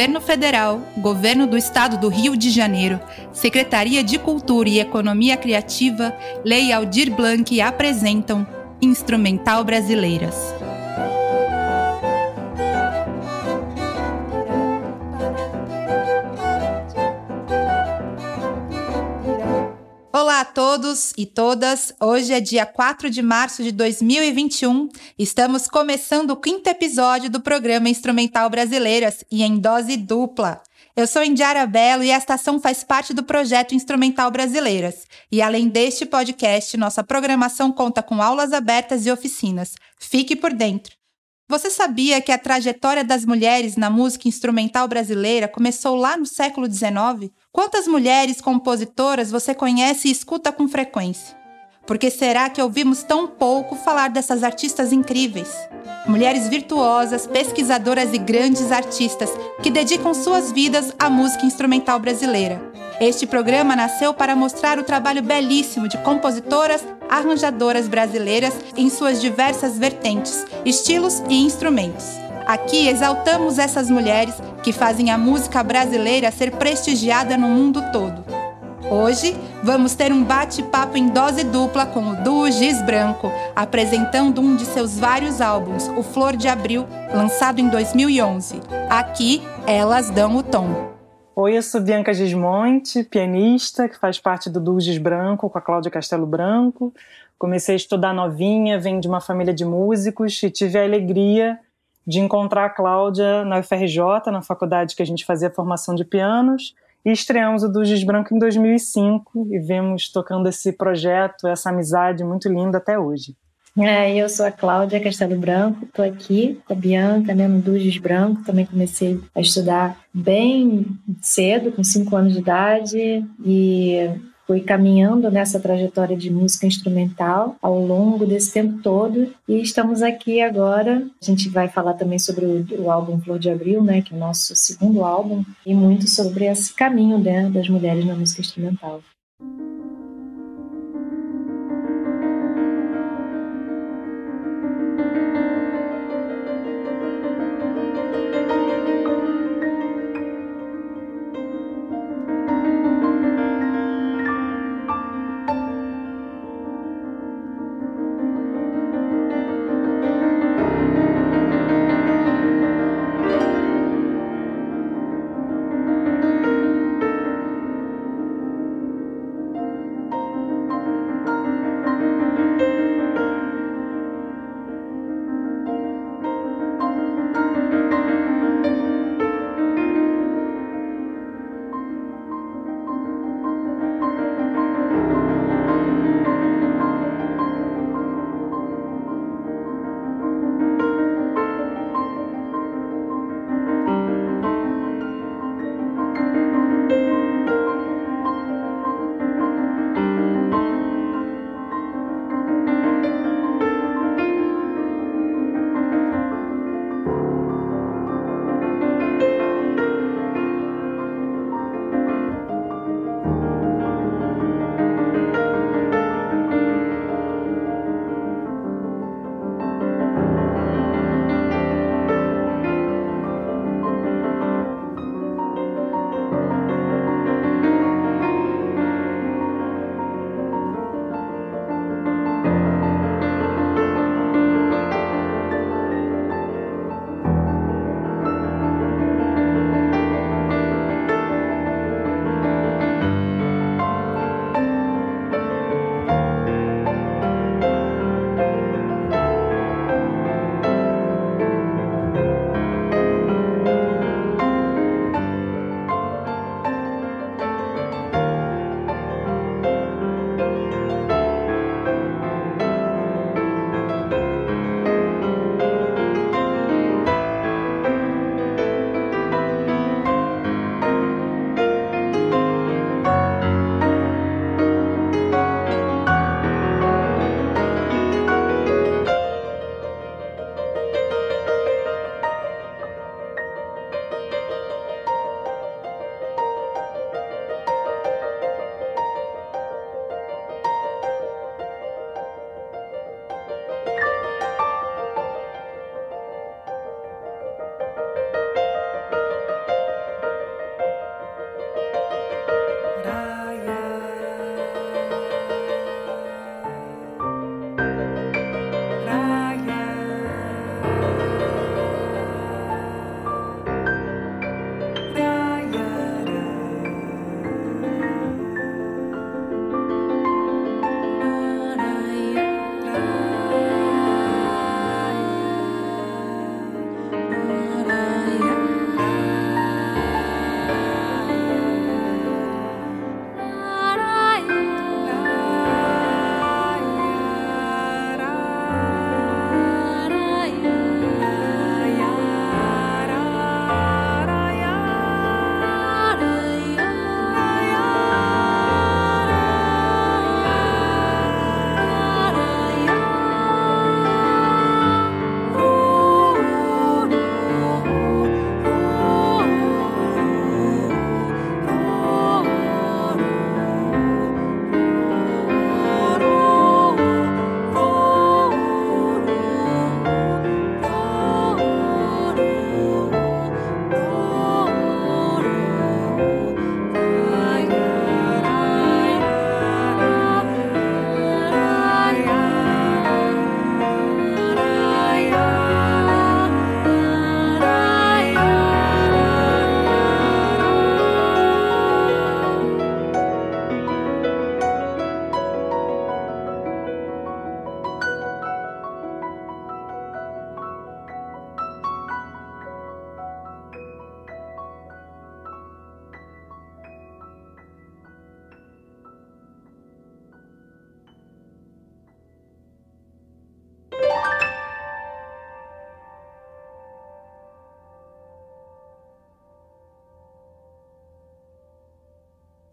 Governo Federal, Governo do Estado do Rio de Janeiro, Secretaria de Cultura e Economia Criativa, Lei Aldir Blanc apresentam Instrumental Brasileiras. Todos e todas. Hoje é dia 4 de março de 2021. Estamos começando o quinto episódio do programa Instrumental Brasileiras e em dose dupla. Eu sou Indiara Belo e esta ação faz parte do projeto Instrumental Brasileiras. E além deste podcast, nossa programação conta com aulas abertas e oficinas. Fique por dentro. Você sabia que a trajetória das mulheres na música instrumental brasileira começou lá no século XIX? Quantas mulheres compositoras você conhece e escuta com frequência? Por que será que ouvimos tão pouco falar dessas artistas incríveis? Mulheres virtuosas, pesquisadoras e grandes artistas que dedicam suas vidas à música instrumental brasileira. Este programa nasceu para mostrar o trabalho belíssimo de compositoras, arranjadoras brasileiras em suas diversas vertentes, estilos e instrumentos. Aqui exaltamos essas mulheres que fazem a música brasileira ser prestigiada no mundo todo. Hoje vamos ter um bate-papo em dose dupla com o duo Giz Branco, apresentando um de seus vários álbuns, O Flor de Abril, lançado em 2011. Aqui elas dão o tom. Oi, eu sou Bianca Gismonte, pianista, que faz parte do Dugis Branco, com a Cláudia Castelo Branco. Comecei a estudar novinha, venho de uma família de músicos e tive a alegria de encontrar a Cláudia na UFRJ, na faculdade que a gente fazia formação de pianos, e estreamos o Dugis Branco em 2005 e vemos tocando esse projeto, essa amizade muito linda até hoje. É, eu sou a Cláudia Castelo Branco, estou aqui com a Bianca, né, no Dugis Branco. Também comecei a estudar bem cedo, com 5 anos de idade, e fui caminhando nessa trajetória de música instrumental ao longo desse tempo todo. E estamos aqui agora. A gente vai falar também sobre o, o álbum Flor de Abril, né, que é o nosso segundo álbum, e muito sobre esse caminho né, das mulheres na música instrumental.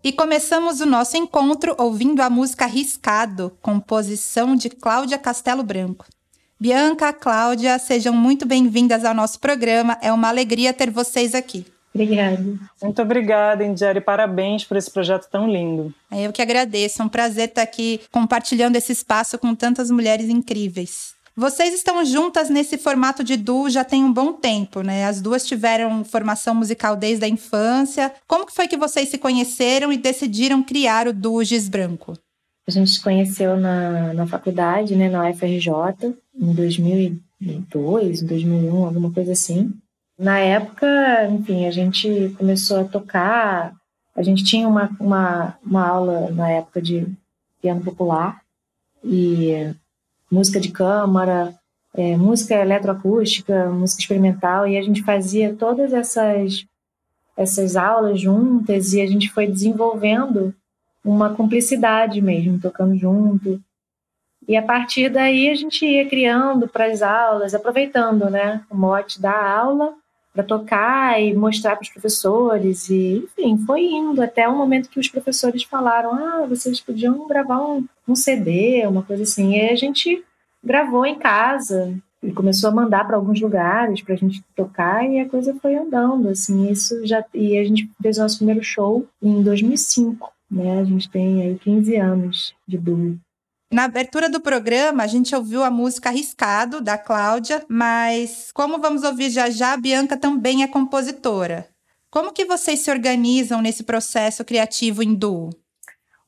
E começamos o nosso encontro ouvindo a música Riscado, composição de Cláudia Castelo Branco. Bianca, Cláudia, sejam muito bem-vindas ao nosso programa. É uma alegria ter vocês aqui. Obrigada. Muito obrigada, Indiara, e parabéns por esse projeto tão lindo. É, eu que agradeço. É um prazer estar aqui compartilhando esse espaço com tantas mulheres incríveis. Vocês estão juntas nesse formato de duo já tem um bom tempo, né? As duas tiveram formação musical desde a infância. Como que foi que vocês se conheceram e decidiram criar o duo Giz Branco? A gente se conheceu na, na faculdade, né, na UFRJ, em 2002, 2001, alguma coisa assim. Na época, enfim, a gente começou a tocar. A gente tinha uma, uma, uma aula na época de piano popular e música de câmara, é, música eletroacústica, música experimental, e a gente fazia todas essas, essas aulas juntas e a gente foi desenvolvendo uma cumplicidade mesmo, tocando junto. E a partir daí a gente ia criando para as aulas, aproveitando né, o mote da aula para tocar e mostrar para os professores e enfim foi indo até o momento que os professores falaram ah vocês podiam gravar um, um CD uma coisa assim. E a gente gravou em casa e começou a mandar para alguns lugares para a gente tocar e a coisa foi andando assim. Isso já e a gente fez o nosso primeiro show em 2005 né? A gente tem aí 15 anos de duo na abertura do programa, a gente ouviu a música Arriscado, da Cláudia, mas como vamos ouvir já já, a Bianca também é compositora. Como que vocês se organizam nesse processo criativo em duo?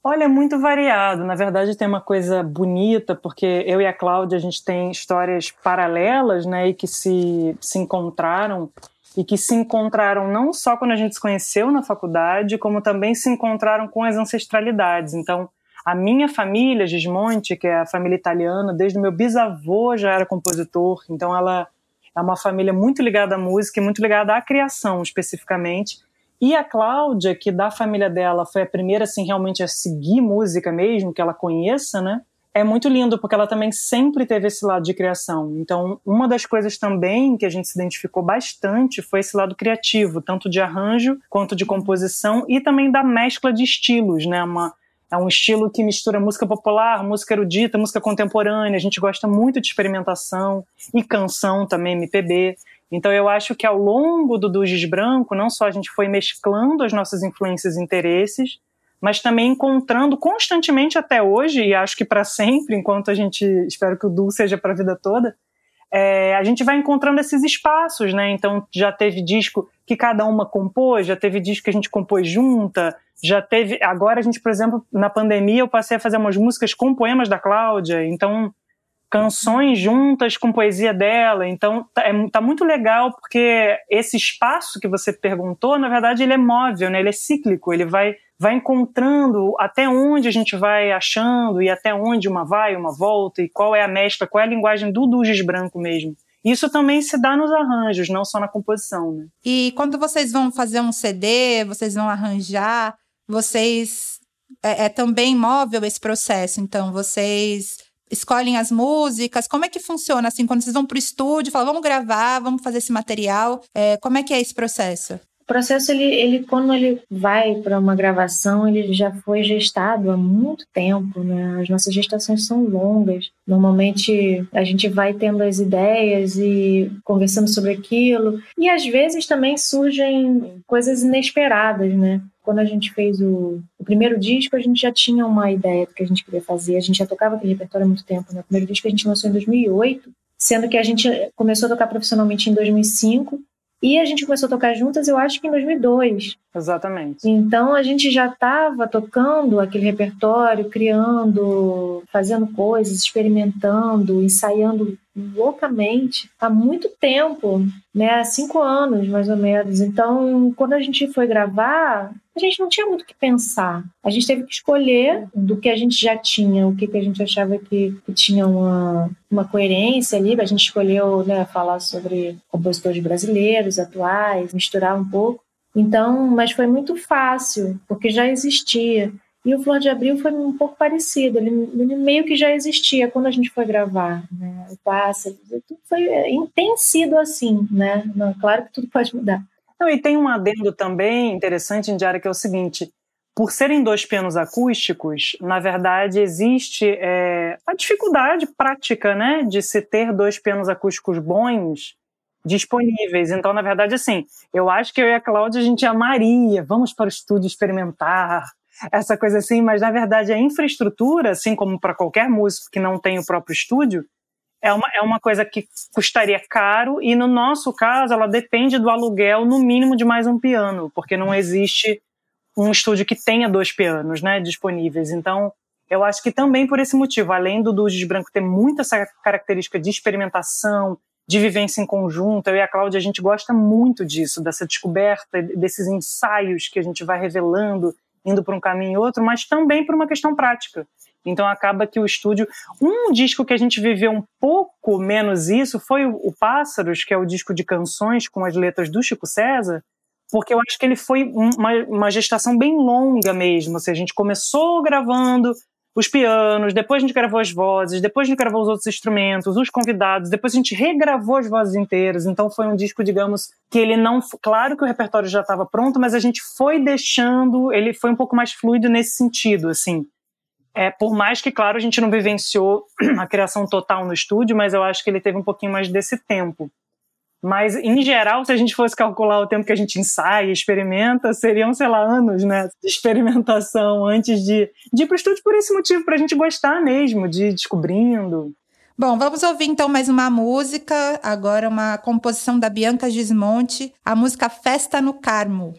Olha, é muito variado. Na verdade, tem uma coisa bonita, porque eu e a Cláudia, a gente tem histórias paralelas, né, e que se, se encontraram, e que se encontraram não só quando a gente se conheceu na faculdade, como também se encontraram com as ancestralidades. Então, a minha família, Gismonte, que é a família italiana, desde o meu bisavô já era compositor, então ela é uma família muito ligada à música e muito ligada à criação especificamente. E a Cláudia, que da família dela foi a primeira assim realmente a seguir música mesmo, que ela conheça, né? É muito lindo porque ela também sempre teve esse lado de criação. Então, uma das coisas também que a gente se identificou bastante foi esse lado criativo, tanto de arranjo quanto de composição e também da mescla de estilos, né? Uma, é um estilo que mistura música popular, música erudita, música contemporânea. A gente gosta muito de experimentação e canção também, MPB. Então eu acho que ao longo do Duges Branco, não só a gente foi mesclando as nossas influências e interesses, mas também encontrando constantemente até hoje, e acho que para sempre, enquanto a gente, espero que o Du seja para a vida toda, é, a gente vai encontrando esses espaços, né? Então já teve disco que cada uma compôs, já teve disco que a gente compôs junta, já teve. Agora a gente, por exemplo, na pandemia eu passei a fazer umas músicas com poemas da Cláudia, então canções juntas com poesia dela. Então tá, é, tá muito legal porque esse espaço que você perguntou, na verdade, ele é móvel, né? Ele é cíclico, ele vai vai encontrando até onde a gente vai achando e até onde uma vai, uma volta e qual é a mescla, qual é a linguagem do Duges branco mesmo. Isso também se dá nos arranjos, não só na composição. Né? E quando vocês vão fazer um CD, vocês vão arranjar, vocês. É, é também móvel esse processo, então vocês escolhem as músicas? Como é que funciona assim quando vocês vão para o estúdio, falam vamos gravar, vamos fazer esse material? É, como é que é esse processo? Processo, ele, ele quando ele vai para uma gravação, ele já foi gestado há muito tempo, né? As nossas gestações são longas. Normalmente a gente vai tendo as ideias e conversando sobre aquilo. E às vezes também surgem coisas inesperadas, né? Quando a gente fez o, o, primeiro disco, a gente já tinha uma ideia do que a gente queria fazer. A gente já tocava aquele repertório há muito tempo. Né? O primeiro disco a gente lançou em 2008, sendo que a gente começou a tocar profissionalmente em 2005 e a gente começou a tocar juntas, eu acho que em 2002. Exatamente. Então a gente já estava tocando aquele repertório, criando, fazendo coisas, experimentando, ensaiando loucamente há muito tempo, né? Há cinco anos mais ou menos. Então, quando a gente foi gravar, a gente não tinha muito o que pensar. A gente teve que escolher do que a gente já tinha, o que, que a gente achava que, que tinha uma, uma coerência ali. A gente escolheu né, falar sobre compositores brasileiros atuais, misturar um pouco. Então, mas foi muito fácil, porque já existia. E o Flor de Abril foi um pouco parecido, ele, ele meio que já existia quando a gente foi gravar, né? O pássaro, tudo foi, tem sido assim, né? Não, claro que tudo pode mudar. Não, e tem um adendo também interessante, Indiara, que é o seguinte, por serem dois pianos acústicos, na verdade existe é, a dificuldade prática, né, de se ter dois pianos acústicos bons disponíveis. Então, na verdade, assim, eu acho que eu e a Cláudia a gente amaria, vamos para o estúdio experimentar, essa coisa assim, mas na verdade a infraestrutura, assim como para qualquer músico que não tem o próprio estúdio, é uma, é uma coisa que custaria caro e no nosso caso ela depende do aluguel no mínimo de mais um piano, porque não existe um estúdio que tenha dois pianos né, disponíveis. Então, eu acho que também por esse motivo, além do Duzes Branco ter muita essa característica de experimentação, de vivência em conjunto, eu e a Cláudia, a gente gosta muito disso, dessa descoberta, desses ensaios que a gente vai revelando, indo para um caminho e outro, mas também por uma questão prática. Então acaba que o estúdio. Um disco que a gente viveu um pouco menos isso foi o Pássaros, que é o disco de canções com as letras do Chico César, porque eu acho que ele foi uma, uma gestação bem longa mesmo. Assim, a gente começou gravando os pianos, depois a gente gravou as vozes, depois a gente gravou os outros instrumentos, os convidados, depois a gente regravou as vozes inteiras. Então foi um disco, digamos, que ele não. Claro que o repertório já estava pronto, mas a gente foi deixando, ele foi um pouco mais fluido nesse sentido, assim. É, por mais que, claro, a gente não vivenciou a criação total no estúdio, mas eu acho que ele teve um pouquinho mais desse tempo. Mas, em geral, se a gente fosse calcular o tempo que a gente ensaia, experimenta, seriam, sei lá, anos né, de experimentação antes de, de ir para o estúdio por esse motivo, para a gente gostar mesmo, de ir descobrindo. Bom, vamos ouvir então mais uma música, agora uma composição da Bianca Gismonte, a música Festa no Carmo.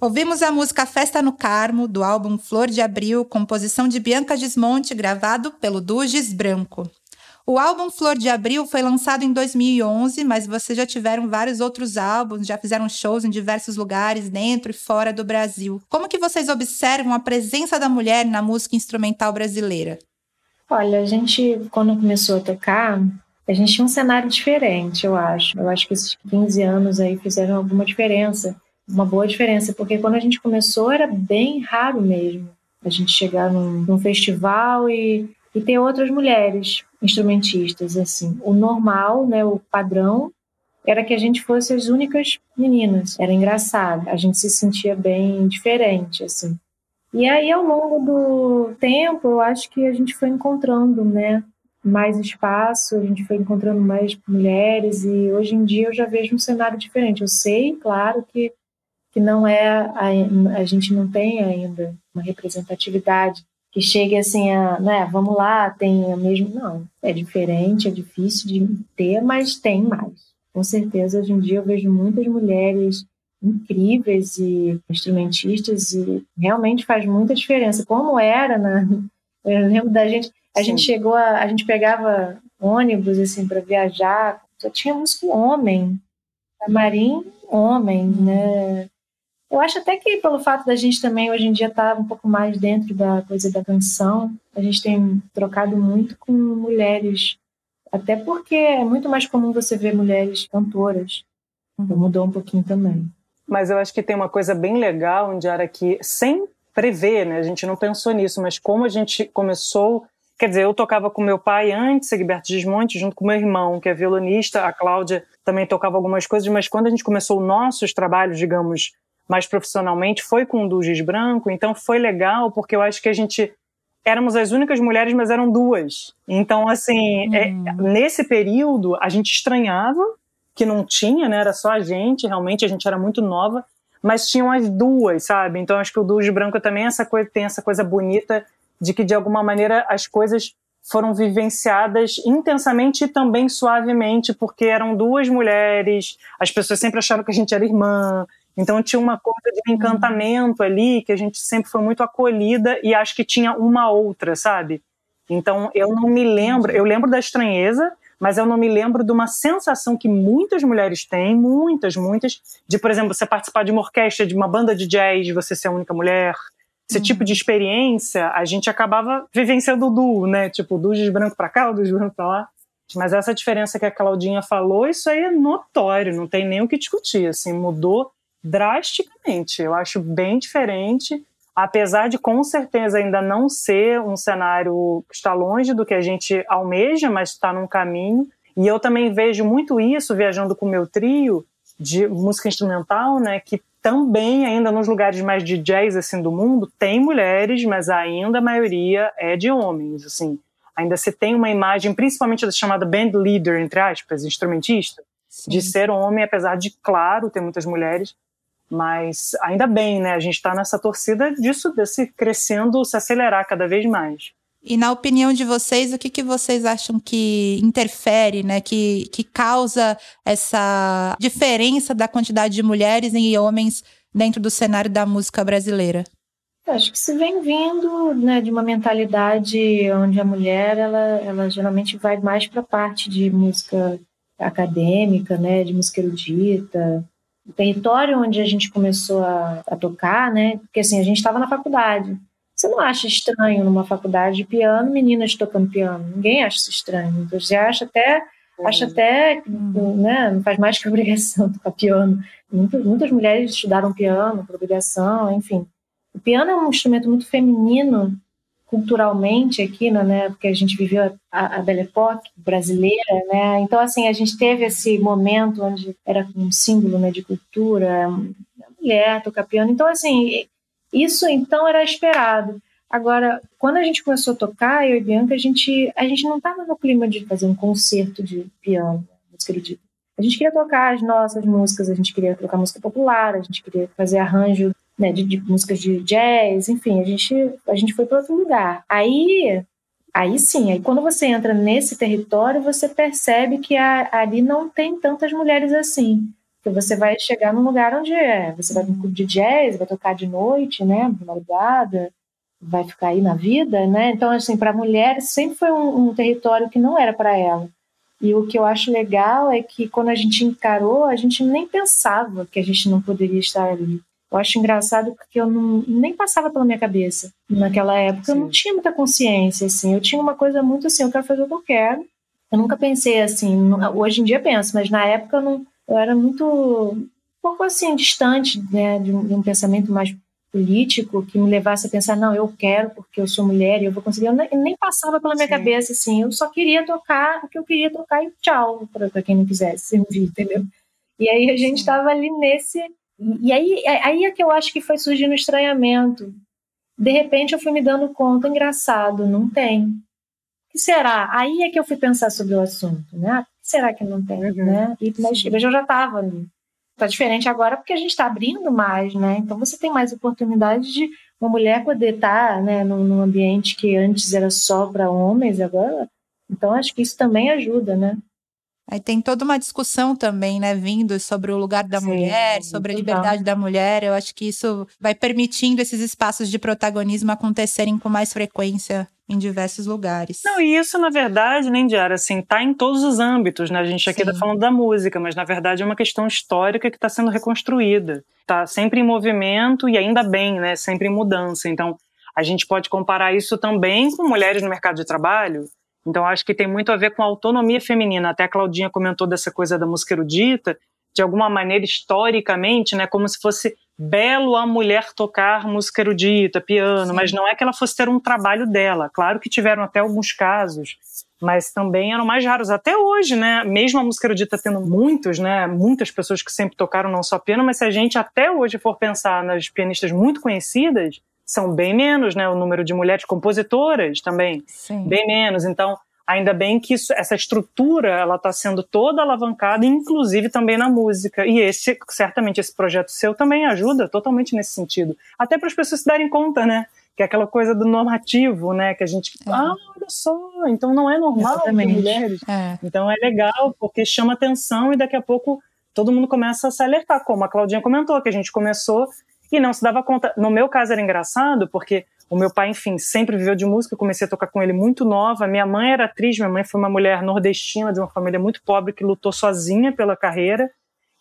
Ouvimos a música Festa no Carmo, do álbum Flor de Abril, composição de Bianca Desmonte, gravado pelo Duges Branco. O álbum Flor de Abril foi lançado em 2011, mas vocês já tiveram vários outros álbuns, já fizeram shows em diversos lugares dentro e fora do Brasil. Como que vocês observam a presença da mulher na música instrumental brasileira? Olha, a gente, quando começou a tocar, a gente tinha um cenário diferente, eu acho. Eu acho que esses 15 anos aí fizeram alguma diferença, uma boa diferença, porque quando a gente começou era bem raro mesmo a gente chegar num, num festival e, e ter outras mulheres instrumentistas, assim. O normal, né, o padrão, era que a gente fosse as únicas meninas. Era engraçado, a gente se sentia bem diferente, assim. E aí, ao longo do tempo, eu acho que a gente foi encontrando, né, mais espaço, a gente foi encontrando mais mulheres e hoje em dia eu já vejo um cenário diferente. Eu sei, claro, que, que não é, a, a gente não tem ainda uma representatividade que chegue assim a, né, vamos lá, tem a mesma, não, é diferente, é difícil de ter, mas tem mais. Com certeza, hoje em dia eu vejo muitas mulheres incríveis e instrumentistas e realmente faz muita diferença. Como era, né? Eu lembro da gente, a Sim. gente chegou a, a gente pegava ônibus assim para viajar, só tinha músico homem, camarim homem, né? Eu acho até que pelo fato da gente também hoje em dia estar tá um pouco mais dentro da coisa da canção, a gente tem trocado muito com mulheres, até porque é muito mais comum você ver mulheres cantoras. Então mudou um pouquinho também. Mas eu acho que tem uma coisa bem legal, onde era que, sem prever, né, a gente não pensou nisso, mas como a gente começou Quer dizer, eu tocava com meu pai antes, Egberto Gismonte, junto com meu irmão, que é violonista. A Cláudia também tocava algumas coisas, mas quando a gente começou nossos trabalhos, digamos, mais profissionalmente foi com o do Giz Branco, então foi legal porque eu acho que a gente éramos as únicas mulheres, mas eram duas. Então, assim, é, uhum. é, nesse período a gente estranhava que não tinha, né? Era só a gente, realmente a gente era muito nova, mas tinham as duas, sabe? Então acho que o do Giz Branco também essa coisa, tem essa coisa bonita de que de alguma maneira as coisas foram vivenciadas intensamente e também suavemente, porque eram duas mulheres, as pessoas sempre acharam que a gente era irmã, então tinha uma coisa de encantamento ali, que a gente sempre foi muito acolhida e acho que tinha uma outra, sabe? Então eu não me lembro, eu lembro da estranheza, mas eu não me lembro de uma sensação que muitas mulheres têm, muitas, muitas, de, por exemplo, você participar de uma orquestra, de uma banda de jazz, você ser a única mulher. Esse uhum. tipo de experiência, a gente acabava vivenciando o duo, né? Tipo, duo de branco para cá, o duo de branco para lá. Mas essa diferença que a Claudinha falou, isso aí é notório, não tem nem o que discutir, assim, mudou drasticamente. Eu acho bem diferente, apesar de com certeza ainda não ser um cenário que está longe do que a gente almeja, mas está num caminho. E eu também vejo muito isso viajando com o meu trio de música instrumental, né, que também ainda nos lugares mais de jazz assim do mundo tem mulheres, mas ainda a maioria é de homens, assim. Ainda se tem uma imagem, principalmente da chamada band leader, entre aspas, instrumentista, Sim. de ser homem, apesar de, claro, ter muitas mulheres, mas ainda bem, né? A gente está nessa torcida disso, desse crescendo, se acelerar cada vez mais. E na opinião de vocês, o que, que vocês acham que interfere, né? Que, que causa essa diferença da quantidade de mulheres e homens dentro do cenário da música brasileira? Acho que se vem vindo né, de uma mentalidade onde a mulher ela, ela geralmente vai mais para a parte de música acadêmica, né, de música erudita, o território onde a gente começou a, a tocar, né? Porque assim, a gente estava na faculdade. Você não acha estranho numa faculdade de piano, meninas tocando piano? Ninguém acha isso estranho. Você acha até, acha até, né? Não faz mais que obrigação tocar piano. Muitas, muitas mulheres estudaram piano por obrigação, enfim. O piano é um instrumento muito feminino culturalmente aqui, né, porque a gente viveu a, a Belle Époque brasileira, né, então assim, a gente teve esse momento onde era um símbolo, né, de cultura, mulher tocar piano, então assim, isso então era esperado. Agora, quando a gente começou a tocar, eu e Bianca, a gente, a gente não estava no clima de fazer um concerto de piano, música erudita. A gente queria tocar as nossas músicas, a gente queria tocar música popular, a gente queria fazer arranjo né, de, de, músicas de jazz, enfim, a gente, a gente foi para outro lugar. Aí, aí sim, aí quando você entra nesse território, você percebe que a, ali não tem tantas mulheres assim. Porque você vai chegar num lugar onde é, você vai no clube de jazz, vai tocar de noite, né, de madrugada, vai ficar aí na vida, né? Então, assim, para a mulher sempre foi um, um território que não era para ela. E o que eu acho legal é que quando a gente encarou, a gente nem pensava que a gente não poderia estar ali. Eu acho engraçado porque eu não, nem passava pela minha cabeça. Naquela época Sim. eu não tinha muita consciência, assim. Eu tinha uma coisa muito assim, eu quero fazer o que eu quero. Eu nunca pensei assim, hoje em dia penso, mas na época eu, não, eu era muito, um pouco assim, distante, né, de um, de um pensamento mais político que me levasse a pensar, não, eu quero porque eu sou mulher e eu vou conseguir. Eu nem, nem passava pela minha Sim. cabeça assim, eu só queria tocar o que eu queria tocar e tchau, para quem não quisesse ouvir, entendeu? E aí a gente estava ali nesse. E aí, é, aí é que eu acho que foi surgindo o estranhamento. De repente eu fui me dando conta, engraçado, não tem. O que será? Aí é que eu fui pensar sobre o assunto, né? O que será que não tem, uhum. né? E, mas, mas eu já estava ali. Está diferente agora porque a gente está abrindo mais, né? Então você tem mais oportunidade de uma mulher poder estar tá, né, num, num ambiente que antes era só para homens, agora. Então acho que isso também ajuda, né? Aí tem toda uma discussão também, né, vindo sobre o lugar da Sim, mulher, sobre a liberdade da mulher. Eu acho que isso vai permitindo esses espaços de protagonismo acontecerem com mais frequência em diversos lugares. Não, e isso, na verdade, nem né, Diara, assim, tá em todos os âmbitos, né? A gente aqui está falando da música, mas na verdade é uma questão histórica que está sendo reconstruída. Está sempre em movimento e ainda bem, né? Sempre em mudança. Então, a gente pode comparar isso também com mulheres no mercado de trabalho. Então, acho que tem muito a ver com a autonomia feminina. Até a Claudinha comentou dessa coisa da música erudita, de alguma maneira, historicamente, né, como se fosse belo a mulher tocar música erudita, piano, Sim. mas não é que ela fosse ter um trabalho dela. Claro que tiveram até alguns casos, mas também eram mais raros. Até hoje, né? Mesmo a música erudita tendo muitos, né? Muitas pessoas que sempre tocaram não só piano, mas se a gente até hoje for pensar nas pianistas muito conhecidas, são bem menos, né? O número de mulheres compositoras também, Sim. bem menos. Então, Ainda bem que isso, essa estrutura ela está sendo toda alavancada, inclusive também na música. E esse, certamente, esse projeto seu também ajuda totalmente nesse sentido. Até para as pessoas se darem conta, né? Que é aquela coisa do normativo, né? Que a gente, é. ah, olha só, então não é normal ter mulheres. É. Então é legal, porque chama atenção e daqui a pouco todo mundo começa a se alertar, como a Claudinha comentou, que a gente começou e não se dava conta. No meu caso era engraçado, porque o meu pai, enfim, sempre viveu de música, eu comecei a tocar com ele muito nova. Minha mãe era atriz, minha mãe foi uma mulher nordestina de uma família muito pobre que lutou sozinha pela carreira.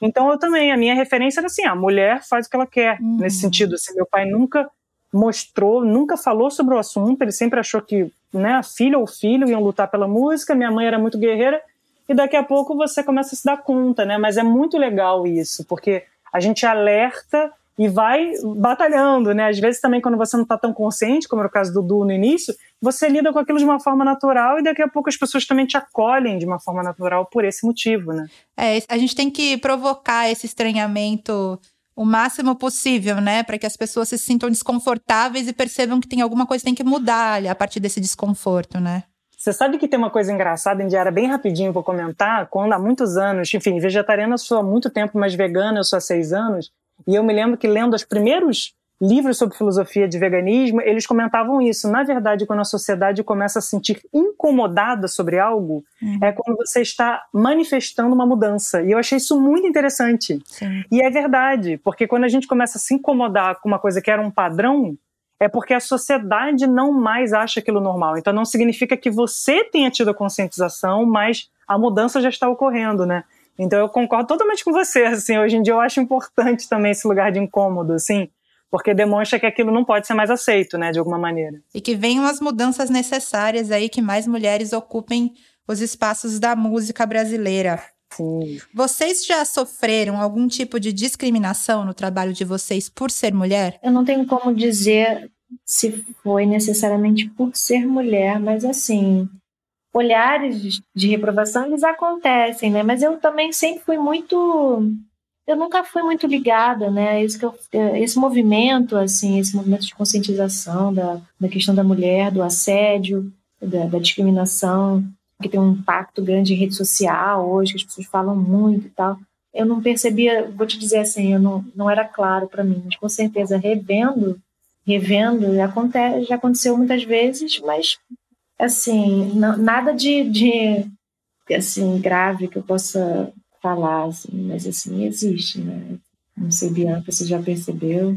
Então eu também, a minha referência era assim, a mulher faz o que ela quer, uhum. nesse sentido. Assim, meu pai nunca mostrou, nunca falou sobre o assunto, ele sempre achou que né, a filha ou o filho iam lutar pela música, minha mãe era muito guerreira, e daqui a pouco você começa a se dar conta, né? Mas é muito legal isso, porque a gente alerta e vai batalhando, né? Às vezes também quando você não está tão consciente, como era o caso do Du no início, você lida com aquilo de uma forma natural e daqui a pouco as pessoas também te acolhem de uma forma natural por esse motivo, né? É, a gente tem que provocar esse estranhamento o máximo possível, né, para que as pessoas se sintam desconfortáveis e percebam que tem alguma coisa que tem que mudar a partir desse desconforto, né? Você sabe que tem uma coisa engraçada, Indiara, bem rapidinho vou comentar, quando há muitos anos, enfim, vegetariana eu sou há muito tempo, mas vegana eu sou há seis anos, e eu me lembro que lendo os primeiros livros sobre filosofia de veganismo, eles comentavam isso. Na verdade, quando a sociedade começa a se sentir incomodada sobre algo, uhum. é quando você está manifestando uma mudança. E eu achei isso muito interessante. Sim. E é verdade, porque quando a gente começa a se incomodar com uma coisa que era um padrão, é porque a sociedade não mais acha aquilo normal. Então não significa que você tenha tido a conscientização, mas a mudança já está ocorrendo, né? Então eu concordo totalmente com você, assim, hoje em dia eu acho importante também esse lugar de incômodo, assim, porque demonstra que aquilo não pode ser mais aceito, né, de alguma maneira. E que venham as mudanças necessárias aí que mais mulheres ocupem os espaços da música brasileira. Sim. Vocês já sofreram algum tipo de discriminação no trabalho de vocês por ser mulher? Eu não tenho como dizer se foi necessariamente por ser mulher, mas assim, olhares de reprovação eles acontecem, né? Mas eu também sempre fui muito eu nunca fui muito ligada, né? Esse, eu, esse movimento, assim, esse movimento de conscientização da, da questão da mulher, do assédio, da, da, discriminação, que tem um impacto grande em rede social hoje, que as pessoas falam muito e tal. Eu não percebia, vou te dizer assim, eu não, não era claro para mim, mas com certeza revendo, revendo, já, acontece, já aconteceu muitas vezes, mas assim, não, nada de, de assim grave que eu possa falar, assim, mas assim, existe, né? Não sei, Bianca, você já percebeu?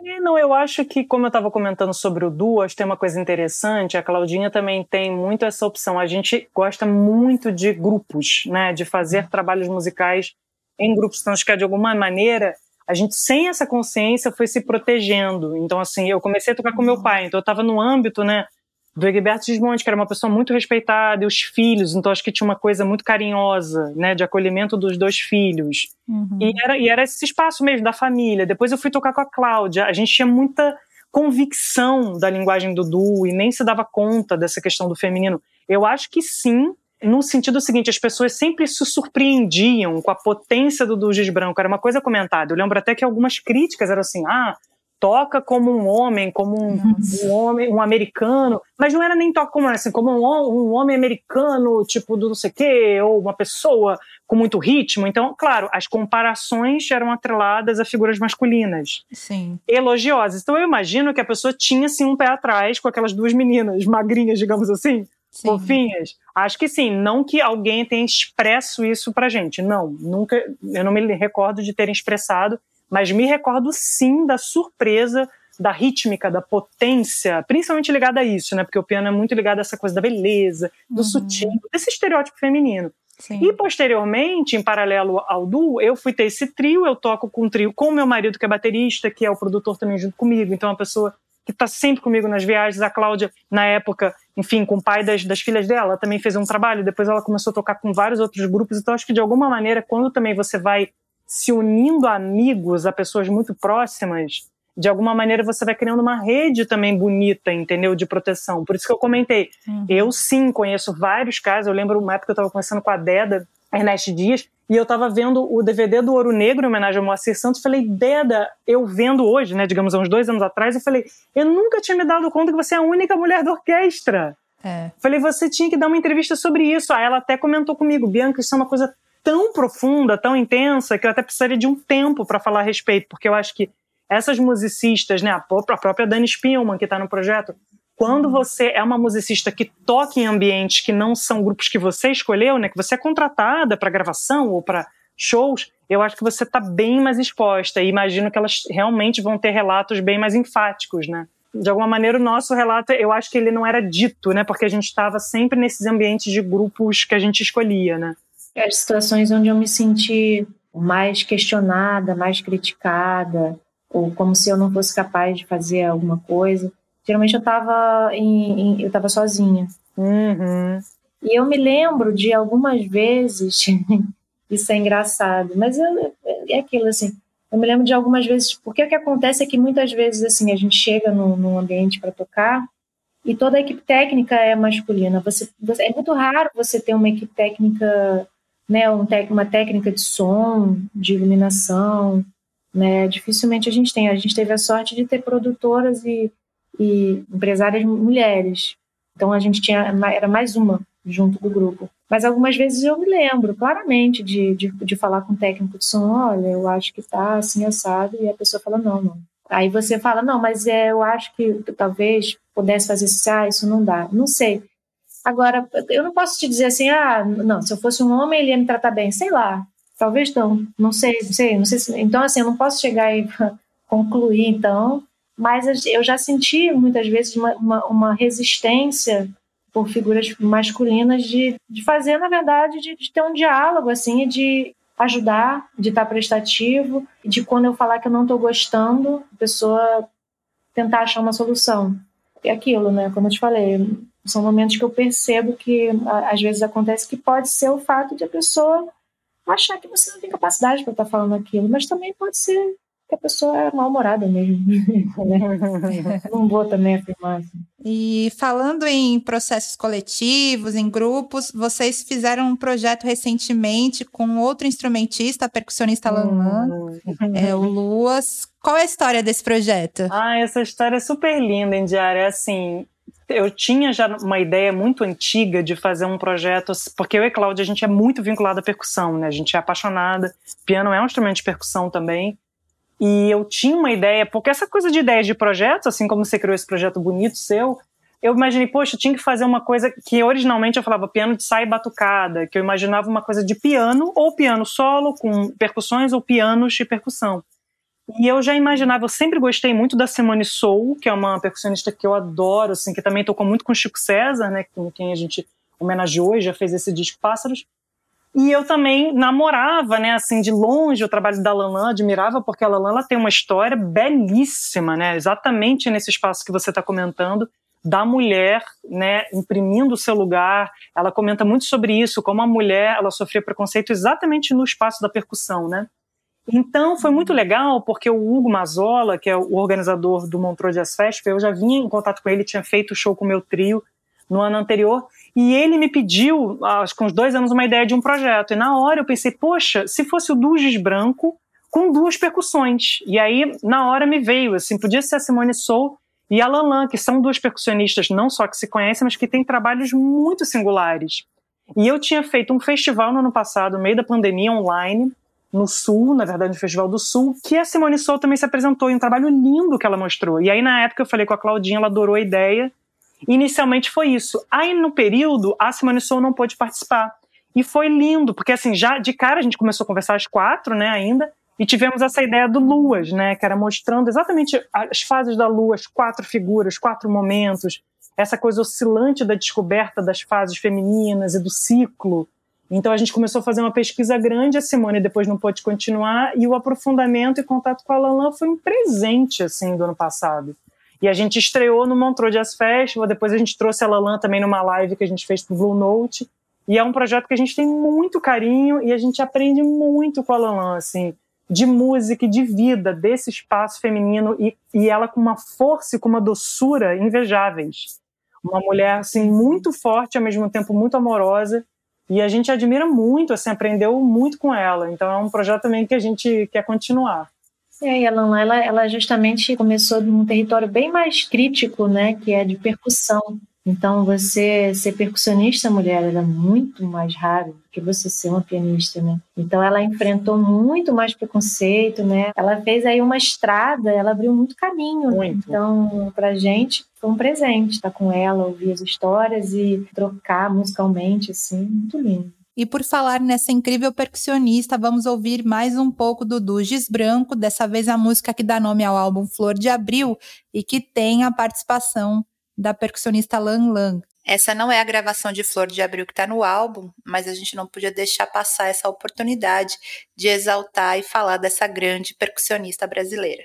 É, não, eu acho que, como eu estava comentando sobre o que tem uma coisa interessante, a Claudinha também tem muito essa opção. A gente gosta muito de grupos, né? De fazer trabalhos musicais em grupos. Então, acho que de alguma maneira a gente, sem essa consciência, foi se protegendo. Então, assim, eu comecei a tocar com meu uhum. pai, então eu estava no âmbito, né? Do Egberto Gismonte, que era uma pessoa muito respeitada, e os filhos, então acho que tinha uma coisa muito carinhosa, né, de acolhimento dos dois filhos. Uhum. E, era, e era esse espaço mesmo da família. Depois eu fui tocar com a Cláudia, a gente tinha muita convicção da linguagem do Du e nem se dava conta dessa questão do feminino. Eu acho que sim, no sentido seguinte, as pessoas sempre se surpreendiam com a potência do Du Branco, era uma coisa comentada. Eu lembro até que algumas críticas eram assim, ah, toca como um homem, como um, um, homem, um americano, mas não era nem toca como assim, como um, um homem americano, tipo do não sei o quê, ou uma pessoa com muito ritmo. Então, claro, as comparações eram atreladas a figuras masculinas. Sim. Elogiosas. Então eu imagino que a pessoa tinha assim um pé atrás com aquelas duas meninas magrinhas, digamos assim. Sim. Fofinhas. Acho que sim, não que alguém tenha expresso isso pra gente. Não, nunca, eu não me recordo de terem expressado mas me recordo sim da surpresa da rítmica, da potência, principalmente ligada a isso, né? Porque o piano é muito ligado a essa coisa da beleza, do uhum. sutil, desse estereótipo feminino. Sim. E posteriormente, em paralelo ao duo, eu fui ter esse trio, eu toco com um trio com meu marido, que é baterista, que é o produtor também junto comigo, então é uma pessoa que está sempre comigo nas viagens. A Cláudia, na época, enfim, com o pai das, das filhas dela, também fez um trabalho, depois ela começou a tocar com vários outros grupos, então acho que de alguma maneira, quando também você vai se unindo a amigos, a pessoas muito próximas, de alguma maneira você vai criando uma rede também bonita, entendeu? De proteção. Por isso que eu comentei. Uhum. Eu sim conheço vários casos. Eu lembro uma época que eu estava conversando com a Deda, Ernest Dias, e eu estava vendo o DVD do Ouro Negro, em homenagem ao Moacir Santos. Falei, Deda, eu vendo hoje, né, digamos, há uns dois anos atrás, eu falei, eu nunca tinha me dado conta que você é a única mulher da orquestra. É. Falei, você tinha que dar uma entrevista sobre isso. Aí ela até comentou comigo, Bianca, isso é uma coisa tão profunda, tão intensa, que eu até precisaria de um tempo para falar a respeito, porque eu acho que essas musicistas, né, a própria Dani Spielman, que está no projeto, quando uhum. você é uma musicista que toca em ambientes que não são grupos que você escolheu, né, que você é contratada para gravação ou para shows, eu acho que você está bem mais exposta e imagino que elas realmente vão ter relatos bem mais enfáticos, né? De alguma maneira, o nosso relato, eu acho que ele não era dito, né? Porque a gente estava sempre nesses ambientes de grupos que a gente escolhia, né? As situações onde eu me senti mais questionada, mais criticada, ou como se eu não fosse capaz de fazer alguma coisa. Geralmente eu estava eu estava sozinha. Uhum. E eu me lembro de algumas vezes, isso é engraçado, mas eu, é aquilo assim. Eu me lembro de algumas vezes, porque o que acontece é que muitas vezes assim a gente chega num, num ambiente para tocar e toda a equipe técnica é masculina. Você, você, é muito raro você ter uma equipe técnica né, um uma técnica de som, de iluminação, né, dificilmente a gente tem. A gente teve a sorte de ter produtoras e, e empresárias mulheres. Então a gente tinha, era mais uma junto do grupo. Mas algumas vezes eu me lembro claramente de, de, de falar com o técnico de som, olha, eu acho que tá assim assado, e a pessoa fala, não, não. Aí você fala, não, mas é, eu acho que talvez pudesse fazer isso, ah, isso não dá. Não sei. Agora, eu não posso te dizer assim, ah, não, se eu fosse um homem, ele ia me tratar bem. Sei lá, talvez não, não sei, não sei, não sei. Se, então, assim, eu não posso chegar e concluir, então, mas eu já senti muitas vezes uma, uma, uma resistência por figuras masculinas de, de fazer, na verdade, de, de ter um diálogo, assim, de ajudar, de estar prestativo, de quando eu falar que eu não estou gostando, a pessoa tentar achar uma solução. É aquilo, né? Como eu te falei, são momentos que eu percebo que às vezes acontece que pode ser o fato de a pessoa achar que você não tem capacidade para estar tá falando aquilo, mas também pode ser que a pessoa é mal-humorada mesmo. Né? não vou também afirmar. Assim. E falando em processos coletivos, em grupos, vocês fizeram um projeto recentemente com outro instrumentista, a percussionista Lanlan, hum. é, o Luas. Qual é a história desse projeto? Ah, essa história é super linda, Indiara. É assim, eu tinha já uma ideia muito antiga de fazer um projeto, porque eu e Cláudia, a gente é muito vinculado à percussão, né? A gente é apaixonada. Piano é um instrumento de percussão também. E eu tinha uma ideia, porque essa coisa de ideias de projetos, assim como você criou esse projeto bonito seu, eu imaginei, poxa, eu tinha que fazer uma coisa que originalmente eu falava piano de saia batucada, que eu imaginava uma coisa de piano, ou piano solo, com percussões, ou pianos de percussão. E eu já imaginava, eu sempre gostei muito da Simone Soul, que é uma percussionista que eu adoro, assim, que também tocou muito com Chico César, né, com quem a gente homenageou e já fez esse disco Pássaros. E eu também namorava, né, assim, de longe o trabalho da Lalan, admirava, porque a Lalan tem uma história belíssima, né, exatamente nesse espaço que você está comentando, da mulher, né, imprimindo o seu lugar. Ela comenta muito sobre isso, como a mulher, ela sofria preconceito exatamente no espaço da percussão, né. Então foi muito legal, porque o Hugo Mazola, que é o organizador do Montreux Jazz Festival, eu já vinha em contato com ele, tinha feito o show com o meu trio no ano anterior, e ele me pediu, acho que uns dois anos, uma ideia de um projeto. E na hora eu pensei, poxa, se fosse o Duges Branco com duas percussões. E aí, na hora me veio, assim, podia ser a Simone Sou e a Lalan, que são duas percussionistas não só que se conhecem, mas que têm trabalhos muito singulares. E eu tinha feito um festival no ano passado, no meio da pandemia, online, no Sul, na verdade, no Festival do Sul, que a Simone Sou também se apresentou em um trabalho lindo que ela mostrou. E aí, na época, eu falei com a Claudinha, ela adorou a ideia, Inicialmente foi isso. Aí no período, a Simone Sou não pôde participar. E foi lindo, porque assim, já de cara a gente começou a conversar às quatro, né, ainda, e tivemos essa ideia do Luas, né, que era mostrando exatamente as fases da Lua, as quatro figuras, quatro momentos, essa coisa oscilante da descoberta das fases femininas e do ciclo. Então a gente começou a fazer uma pesquisa grande, a Simone depois não pôde continuar, e o aprofundamento e contato com a Lalan foi um presente, assim, do ano passado. E a gente estreou no Montreux Jazz Festival, depois a gente trouxe a Lalan também numa live que a gente fez pro Blue Note. E é um projeto que a gente tem muito carinho e a gente aprende muito com a Lalan, assim, de música e de vida desse espaço feminino e, e ela com uma força e com uma doçura invejáveis. Uma mulher, assim, muito forte, ao mesmo tempo muito amorosa. E a gente admira muito, assim, aprendeu muito com ela. Então é um projeto também que a gente quer continuar. É, e a ela, ela justamente começou num território bem mais crítico, né, que é de percussão. Então, você ser percussionista mulher era muito mais raro do que você ser uma pianista, né? Então, ela enfrentou muito mais preconceito, né? Ela fez aí uma estrada, ela abriu muito caminho. Muito. Então, pra gente, foi um presente estar com ela, ouvir as histórias e trocar musicalmente, assim, muito lindo. E por falar nessa incrível percussionista, vamos ouvir mais um pouco do Duges Branco, dessa vez a música que dá nome ao álbum Flor de Abril e que tem a participação da percussionista Lan Lan. Essa não é a gravação de Flor de Abril que está no álbum, mas a gente não podia deixar passar essa oportunidade de exaltar e falar dessa grande percussionista brasileira.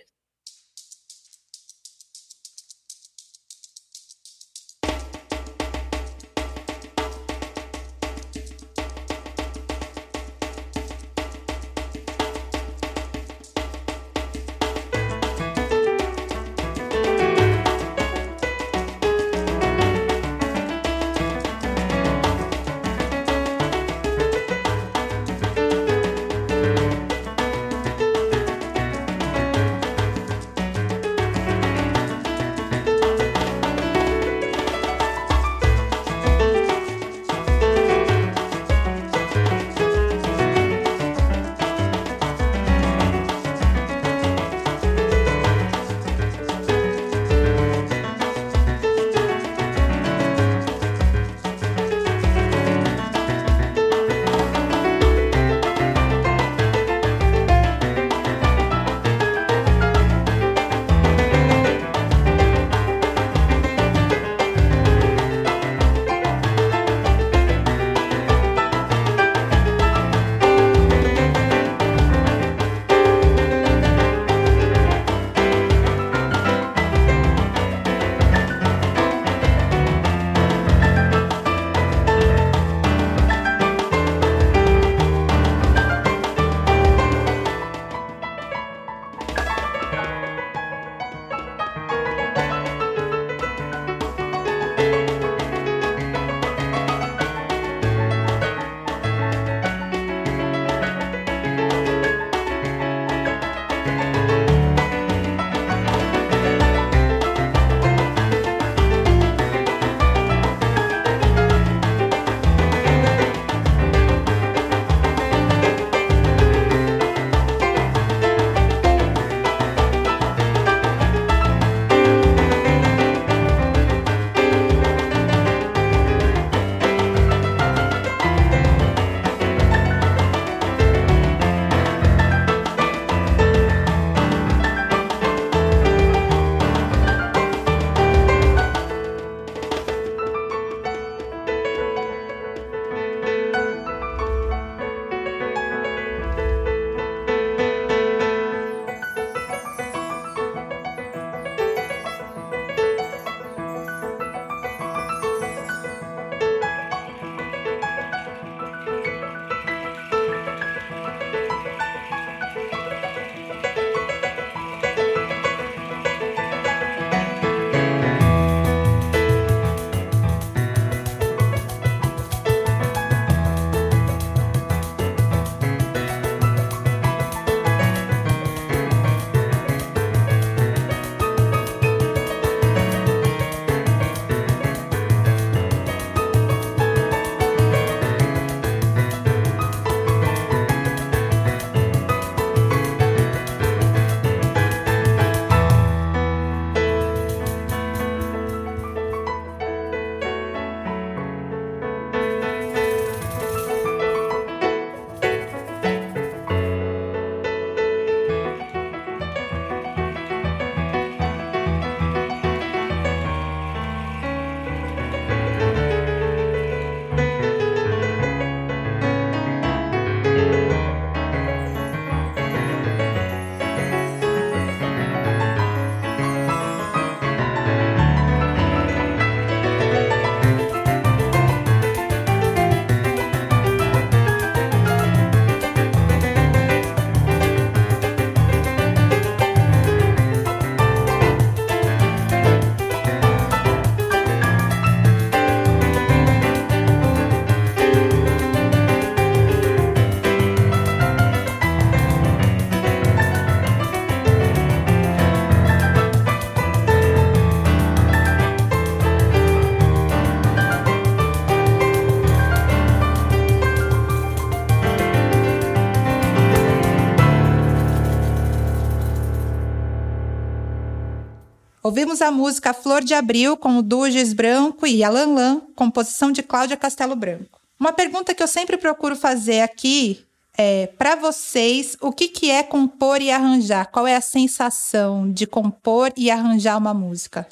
Ouvimos a música Flor de Abril com o Duges Branco e Alan Lan, composição de Cláudia Castelo Branco. Uma pergunta que eu sempre procuro fazer aqui é, para vocês, o que, que é compor e arranjar? Qual é a sensação de compor e arranjar uma música?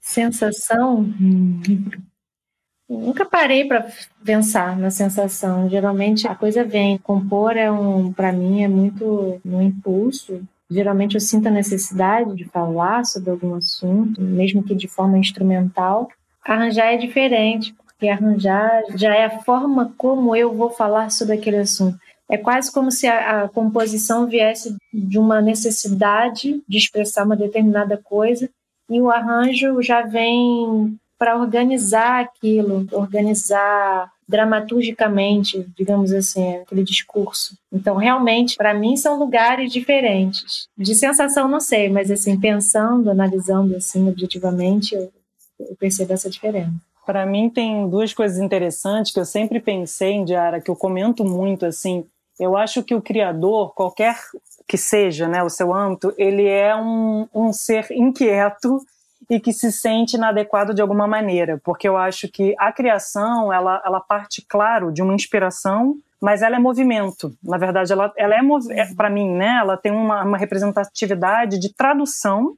Sensação? Nunca parei para pensar na sensação. Geralmente a coisa vem. Compor é um, para mim, é muito no impulso. Geralmente eu sinto a necessidade de falar sobre algum assunto, mesmo que de forma instrumental. Arranjar é diferente, porque arranjar já é a forma como eu vou falar sobre aquele assunto. É quase como se a, a composição viesse de uma necessidade de expressar uma determinada coisa e o arranjo já vem para organizar aquilo, organizar dramaturgicamente, digamos assim, aquele discurso. Então, realmente, para mim são lugares diferentes. De sensação não sei, mas assim, pensando, analisando assim objetivamente, eu, eu percebo essa diferença. Para mim tem duas coisas interessantes que eu sempre pensei, Diara, que eu comento muito assim. Eu acho que o criador, qualquer que seja, né, o seu âmbito, ele é um, um ser inquieto e que se sente inadequado de alguma maneira, porque eu acho que a criação ela, ela parte, claro, de uma inspiração, mas ela é movimento. Na verdade, ela, ela é, é para mim, né? Ela tem uma, uma representatividade de tradução.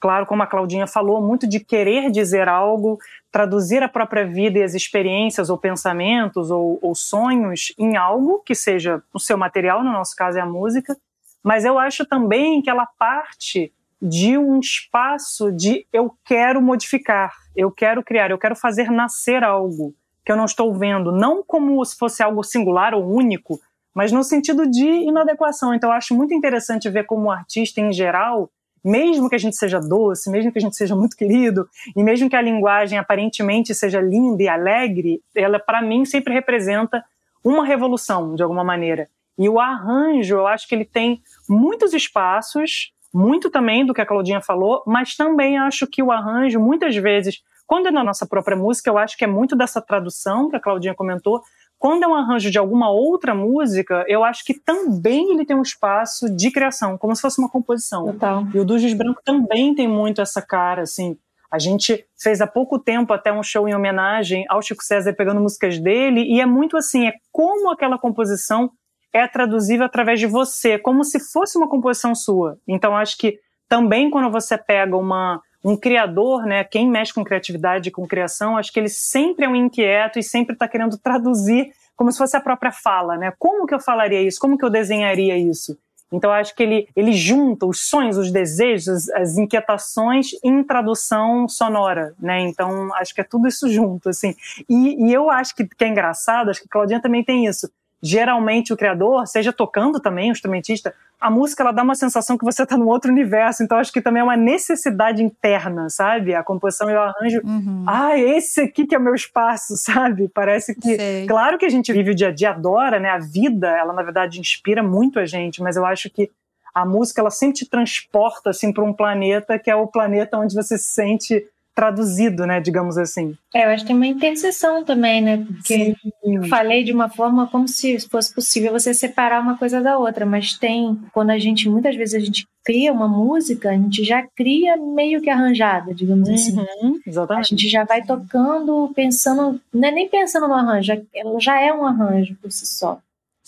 Claro, como a Claudinha falou, muito de querer dizer algo, traduzir a própria vida e as experiências, ou pensamentos, ou, ou sonhos em algo que seja o seu material, no nosso caso é a música. Mas eu acho também que ela parte de um espaço de eu quero modificar, eu quero criar, eu quero fazer nascer algo que eu não estou vendo, não como se fosse algo singular ou único, mas no sentido de inadequação. Então eu acho muito interessante ver como o artista em geral, mesmo que a gente seja doce, mesmo que a gente seja muito querido, e mesmo que a linguagem aparentemente seja linda e alegre, ela para mim sempre representa uma revolução de alguma maneira. E o arranjo, eu acho que ele tem muitos espaços muito também do que a Claudinha falou, mas também acho que o arranjo, muitas vezes, quando é na nossa própria música, eu acho que é muito dessa tradução que a Claudinha comentou. Quando é um arranjo de alguma outra música, eu acho que também ele tem um espaço de criação, como se fosse uma composição. Total. E o Dujos Branco também tem muito essa cara, assim. A gente fez há pouco tempo até um show em homenagem ao Chico César pegando músicas dele, e é muito assim, é como aquela composição é traduzível através de você, como se fosse uma composição sua. Então, acho que também quando você pega uma, um criador, né, quem mexe com criatividade, com criação, acho que ele sempre é um inquieto e sempre está querendo traduzir como se fosse a própria fala, né? Como que eu falaria isso? Como que eu desenharia isso? Então, acho que ele, ele junta os sonhos, os desejos, as inquietações em tradução sonora, né? Então, acho que é tudo isso junto, assim. E, e eu acho que, que é engraçado, acho que a Claudinha também tem isso geralmente o criador, seja tocando também, o instrumentista, a música ela dá uma sensação que você está num outro universo, então acho que também é uma necessidade interna, sabe? A composição e o arranjo, uhum. ah, esse aqui que é o meu espaço, sabe? Parece que, Sei. claro que a gente vive o dia a dia, adora, né? A vida, ela na verdade inspira muito a gente, mas eu acho que a música ela sempre te transporta assim para um planeta que é o planeta onde você se sente traduzido, né, digamos assim. É, eu acho que tem uma interseção também, né, porque Sim. eu falei de uma forma como se fosse possível você separar uma coisa da outra, mas tem, quando a gente, muitas vezes a gente cria uma música, a gente já cria meio que arranjada, digamos assim. Uhum, exatamente. A gente já vai tocando, pensando, não é nem pensando no arranjo, ela já é um arranjo por si só.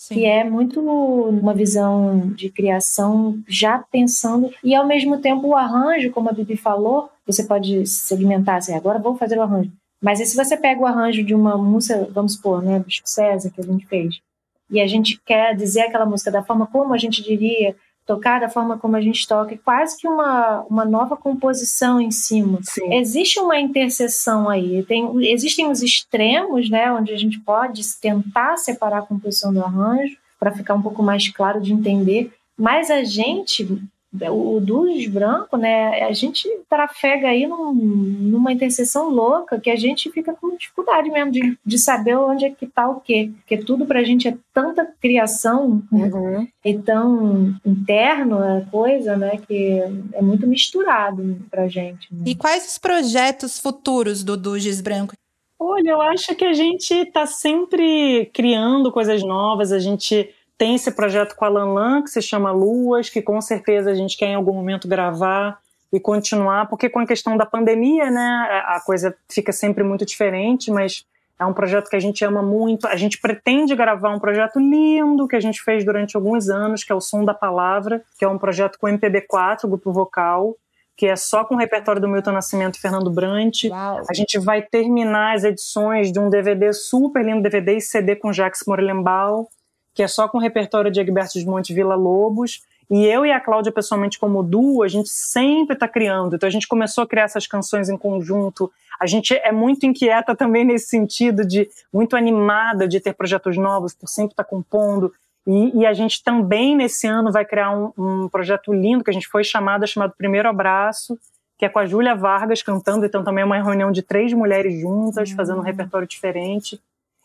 Sim. que é muito uma visão de criação já pensando e ao mesmo tempo o arranjo, como a Bibi falou, você pode segmentar assim, agora vou fazer o arranjo. Mas e se você pega o arranjo de uma música, vamos supor, né, Chico César que a gente fez, e a gente quer dizer aquela música da forma como a gente diria, tocar da forma como a gente toca, é quase que uma, uma nova composição em cima. Sim. Existe uma interseção aí, tem, existem os extremos, né, onde a gente pode tentar separar a composição do arranjo para ficar um pouco mais claro de entender, mas a gente o Duz Branco, né, a gente trafega aí num, numa interseção louca que a gente fica com dificuldade mesmo de, de saber onde é que tá o quê. Porque tudo pra gente é tanta criação né, uhum. e tão interno a coisa, né, que é muito misturado pra gente. Né? E quais os projetos futuros do Duz Branco? Olha, eu acho que a gente está sempre criando coisas novas, a gente tem esse projeto com a Lan Lan, que se chama Luas, que com certeza a gente quer em algum momento gravar. e continuar, porque com a questão da pandemia, né, a coisa fica sempre muito diferente, mas é um projeto que a gente ama muito. A gente pretende gravar um projeto lindo que a gente fez durante alguns anos, que é o Som da Palavra, que é um projeto com MPB4, grupo vocal, que é só com o repertório do Milton Nascimento e Fernando Brant. Uau. A gente vai terminar as edições de um DVD super lindo, DVD e CD com Jacques Morelenbaum, que é só com o repertório de Egberto de Monte Vila Lobos. E eu e a Cláudia, pessoalmente, como duo, a gente sempre está criando. Então a gente começou a criar essas canções em conjunto. A gente é muito inquieta também nesse sentido, de muito animada de ter projetos novos, por sempre estar tá compondo. E, e, a gente também, nesse ano, vai criar um, um, projeto lindo que a gente foi chamada, chamado Primeiro Abraço, que é com a Júlia Vargas cantando. Então também é uma reunião de três mulheres juntas, uhum. fazendo um repertório diferente.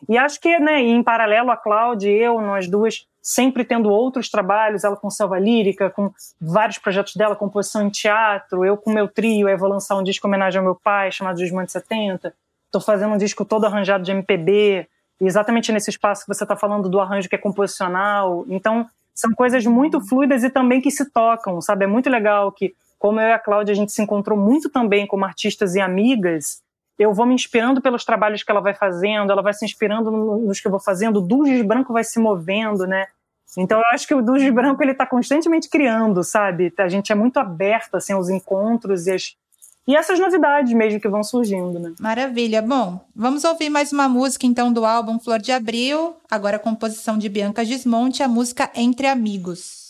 E acho que, né, em paralelo, a Cláudia e eu, nós duas, sempre tendo outros trabalhos, ela com Selva Lírica, com vários projetos dela, composição em teatro, eu com meu trio, eu vou lançar um disco em homenagem ao meu pai, chamado Desmante 70, estou fazendo um disco todo arranjado de MPB, exatamente nesse espaço que você está falando do arranjo que é composicional, então são coisas muito fluidas e também que se tocam, sabe? É muito legal que, como eu e a Cláudia, a gente se encontrou muito também como artistas e amigas, eu vou me inspirando pelos trabalhos que ela vai fazendo, ela vai se inspirando nos que eu vou fazendo, o Dulges Branco vai se movendo, né? Então eu acho que o Dulges Branco ele está constantemente criando, sabe? A gente é muito aberto assim aos encontros e as e essas novidades mesmo que vão surgindo, né? Maravilha. Bom, vamos ouvir mais uma música então do álbum Flor de Abril, agora a composição de Bianca Gismonte, a música Entre Amigos.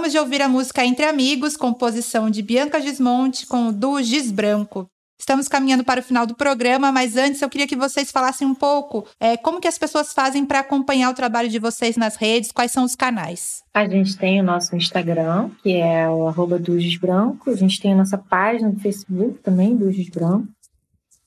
Acabamos de ouvir a música Entre Amigos, composição de Bianca Gismonte com o duo Giz Branco. Estamos caminhando para o final do programa, mas antes eu queria que vocês falassem um pouco é, como que as pessoas fazem para acompanhar o trabalho de vocês nas redes, quais são os canais. A gente tem o nosso Instagram, que é o arroba Branco. A gente tem a nossa página do Facebook também, Duges Branco.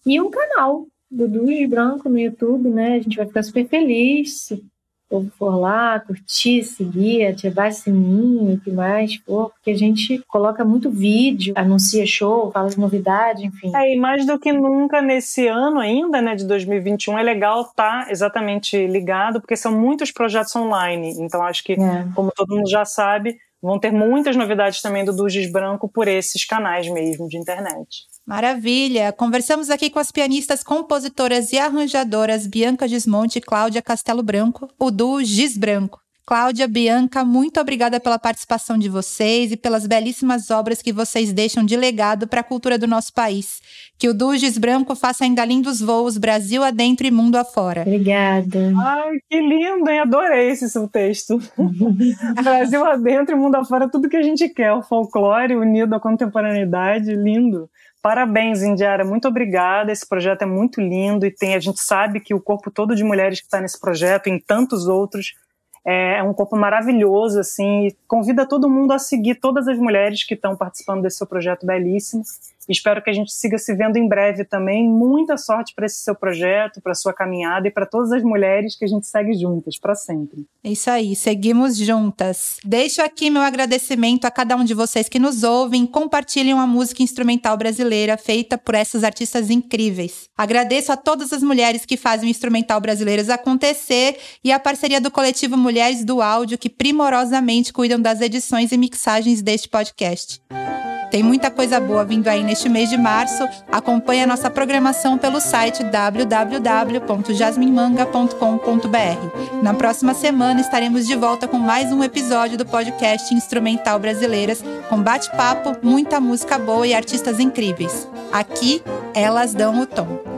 E um canal do Duges Branco no YouTube, né? A gente vai ficar super feliz se povo for lá, curtir, seguir, ativar sininho, o que mais for, porque a gente coloca muito vídeo, anuncia show, fala de novidade, enfim. É, e mais do que nunca nesse ano ainda, né, de 2021, é legal estar tá exatamente ligado, porque são muitos projetos online. Então, acho que, é. como todo mundo já sabe, vão ter muitas novidades também do Dugis Branco por esses canais mesmo de internet. Maravilha! Conversamos aqui com as pianistas, compositoras e arranjadoras Bianca Gismonte e Cláudia Castelo Branco, o duo Gis Branco. Cláudia, Bianca, muito obrigada pela participação de vocês e pelas belíssimas obras que vocês deixam de legado para a cultura do nosso país. Que o Duges Branco faça ainda lindos voos Brasil adentro e mundo afora. Obrigada. Ai, que lindo, hein? Adorei esse seu texto. Brasil adentro e mundo afora, tudo que a gente quer. O folclore unido à contemporaneidade, lindo. Parabéns, Indiara, muito obrigada. Esse projeto é muito lindo e tem, a gente sabe que o corpo todo de mulheres que está nesse projeto em tantos outros é, é um corpo maravilhoso, assim, convida todo mundo a seguir todas as mulheres que estão participando desse seu projeto belíssimo. Espero que a gente siga se vendo em breve também. Muita sorte para esse seu projeto, para sua caminhada e para todas as mulheres que a gente segue juntas para sempre. É isso aí, seguimos juntas. Deixo aqui meu agradecimento a cada um de vocês que nos ouvem, compartilham a música instrumental brasileira feita por essas artistas incríveis. Agradeço a todas as mulheres que fazem o instrumental brasileiros acontecer e a parceria do coletivo Mulheres do Áudio que primorosamente cuidam das edições e mixagens deste podcast. Tem muita coisa boa vindo aí neste mês de março. Acompanhe a nossa programação pelo site www.jasminmanga.com.br. Na próxima semana estaremos de volta com mais um episódio do podcast Instrumental Brasileiras, com bate-papo, muita música boa e artistas incríveis. Aqui, elas dão o tom.